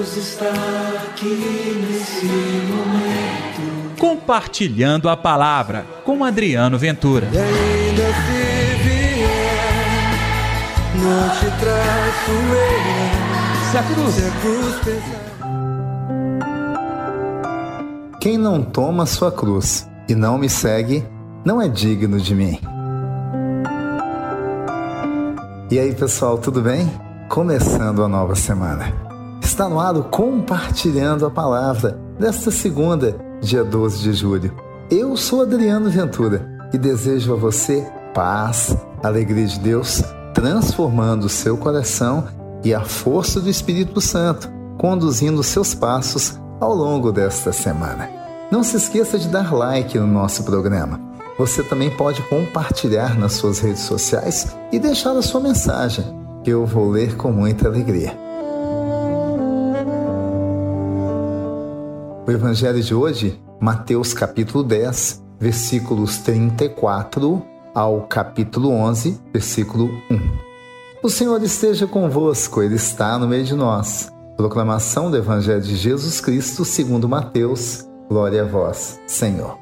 Deus está aqui nesse momento. Compartilhando a palavra com Adriano Ventura. E ainda se vier, não te traço. Se a cruz, Se a cruz pesar. Quem não toma sua cruz e não me segue, não é digno de mim. E aí, pessoal, tudo bem? Começando a nova semana. Está no ar compartilhando a palavra desta segunda, dia 12 de julho. Eu sou Adriano Ventura e desejo a você paz, alegria de Deus, transformando o seu coração e a força do Espírito Santo, conduzindo seus passos ao longo desta semana. Não se esqueça de dar like no nosso programa. Você também pode compartilhar nas suas redes sociais e deixar a sua mensagem, que eu vou ler com muita alegria. O evangelho de hoje, Mateus capítulo 10, versículos 34 ao capítulo 11, versículo 1. O Senhor esteja convosco, Ele está no meio de nós. Proclamação do Evangelho de Jesus Cristo segundo Mateus. Glória a vós, Senhor.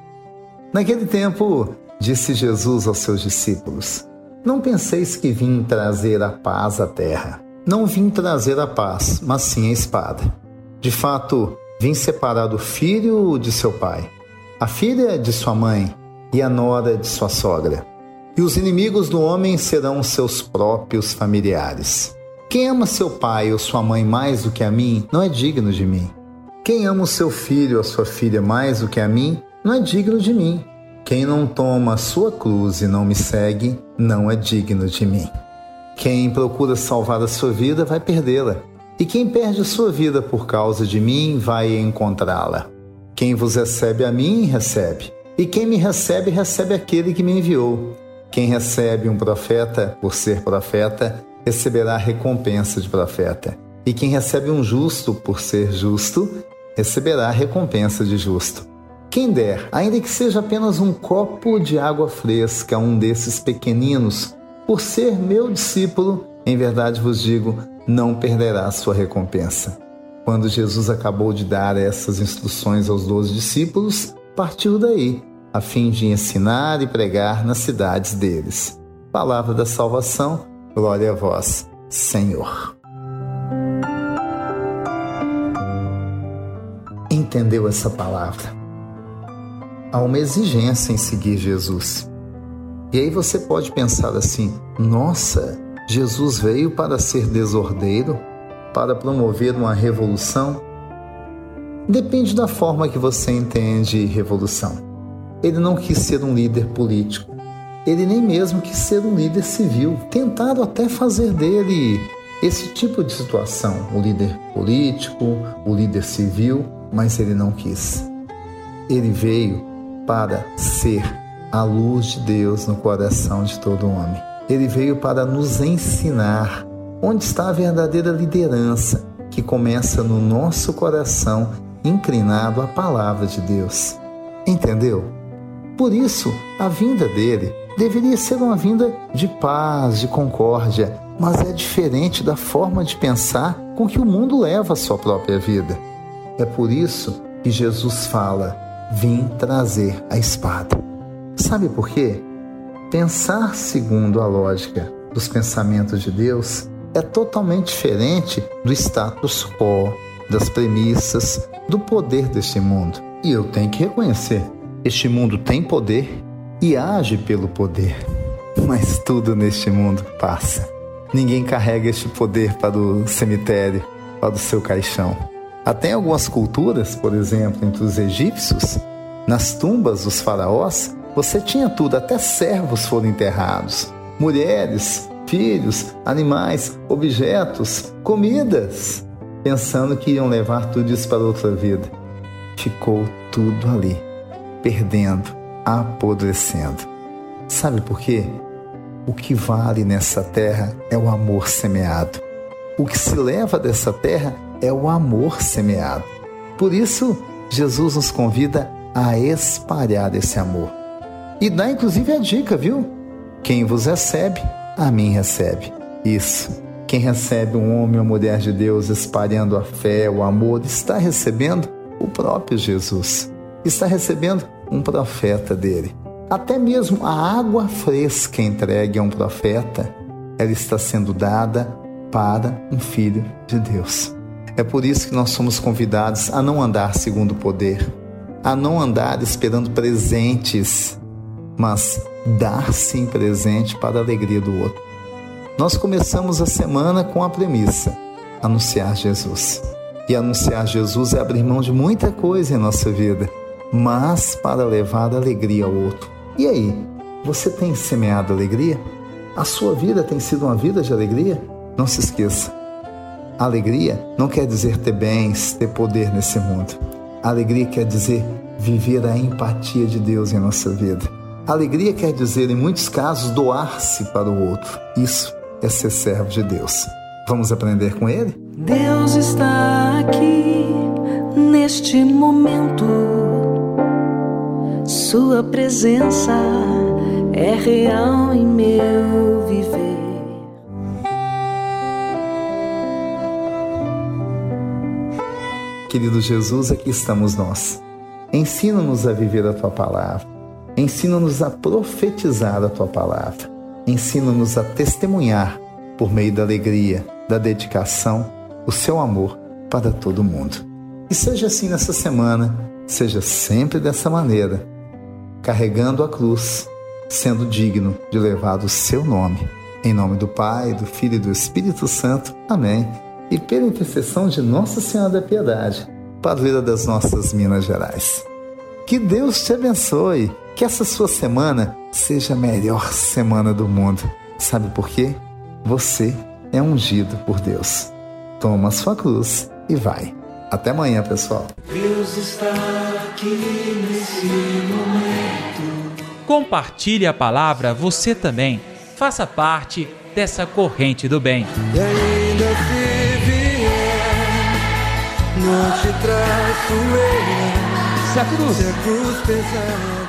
Naquele tempo, disse Jesus aos seus discípulos: Não penseis que vim trazer a paz à terra. Não vim trazer a paz, mas sim a espada. De fato, vim separar o filho de seu pai, a filha de sua mãe e a nora de sua sogra. E os inimigos do homem serão seus próprios familiares. Quem ama seu pai ou sua mãe mais do que a mim, não é digno de mim. Quem ama o seu filho ou sua filha mais do que a mim, não é digno de mim. Quem não toma a sua cruz e não me segue, não é digno de mim. Quem procura salvar a sua vida vai perdê-la, e quem perde sua vida por causa de mim vai encontrá-la. Quem vos recebe a mim, recebe, e quem me recebe, recebe aquele que me enviou. Quem recebe um profeta por ser profeta, receberá recompensa de profeta. E quem recebe um justo por ser justo, receberá recompensa de justo. Quem der, ainda que seja apenas um copo de água fresca a um desses pequeninos, por ser meu discípulo, em verdade vos digo, não perderá sua recompensa. Quando Jesus acabou de dar essas instruções aos doze discípulos, partiu daí, a fim de ensinar e pregar nas cidades deles. Palavra da salvação, glória a vós, Senhor. Entendeu essa palavra? Há uma exigência em seguir Jesus. E aí você pode pensar assim: nossa, Jesus veio para ser desordeiro, para promover uma revolução? Depende da forma que você entende revolução. Ele não quis ser um líder político. Ele nem mesmo quis ser um líder civil. Tentaram até fazer dele esse tipo de situação, o líder político, o líder civil, mas ele não quis. Ele veio para ser a luz de Deus no coração de todo homem. Ele veio para nos ensinar onde está a verdadeira liderança que começa no nosso coração inclinado à palavra de Deus. Entendeu? Por isso, a vinda dele deveria ser uma vinda de paz, de concórdia, mas é diferente da forma de pensar com que o mundo leva a sua própria vida. É por isso que Jesus fala: Vim trazer a espada. Sabe por quê? Pensar segundo a lógica dos pensamentos de Deus é totalmente diferente do status quo, das premissas, do poder deste mundo. E eu tenho que reconhecer: este mundo tem poder e age pelo poder. Mas tudo neste mundo passa. Ninguém carrega este poder para o cemitério, para o seu caixão. Até em algumas culturas, por exemplo, entre os egípcios, nas tumbas dos faraós, você tinha tudo, até servos foram enterrados. Mulheres, filhos, animais, objetos, comidas, pensando que iam levar tudo isso para outra vida. Ficou tudo ali, perdendo, apodrecendo. Sabe por quê? O que vale nessa terra é o amor semeado. O que se leva dessa terra é o amor semeado. Por isso, Jesus nos convida a espalhar esse amor. E dá inclusive a dica, viu? Quem vos recebe, a mim recebe. Isso. Quem recebe um homem ou mulher de Deus espalhando a fé, o amor, está recebendo o próprio Jesus. Está recebendo um profeta dele. Até mesmo a água fresca entregue a um profeta, ela está sendo dada para um filho de Deus. É por isso que nós somos convidados a não andar segundo o poder, a não andar esperando presentes, mas dar sim presente para a alegria do outro. Nós começamos a semana com a premissa: anunciar Jesus. E anunciar Jesus é abrir mão de muita coisa em nossa vida, mas para levar alegria ao outro. E aí, você tem semeado alegria? A sua vida tem sido uma vida de alegria? Não se esqueça. Alegria não quer dizer ter bens, ter poder nesse mundo. Alegria quer dizer viver a empatia de Deus em nossa vida. Alegria quer dizer, em muitos casos, doar-se para o outro. Isso é ser servo de Deus. Vamos aprender com ele? Deus está aqui neste momento. Sua presença é real em meu viver. Querido Jesus, aqui estamos nós. Ensina-nos a viver a tua palavra. Ensina-nos a profetizar a tua palavra. Ensina-nos a testemunhar por meio da alegria, da dedicação, o seu amor para todo mundo. E seja assim nessa semana, seja sempre dessa maneira, carregando a cruz, sendo digno de levar o seu nome. Em nome do Pai, do Filho e do Espírito Santo. Amém. E pela intercessão de Nossa Senhora da Piedade, padroeira das nossas Minas Gerais. Que Deus te abençoe. Que essa sua semana seja a melhor semana do mundo. Sabe por quê? Você é ungido por Deus. Toma sua cruz e vai. Até amanhã, pessoal. Deus está aqui nesse momento. Compartilhe a palavra você também. Faça parte dessa corrente do bem. E ainda se vier, não te traço eu. Se a cruz. Se a cruz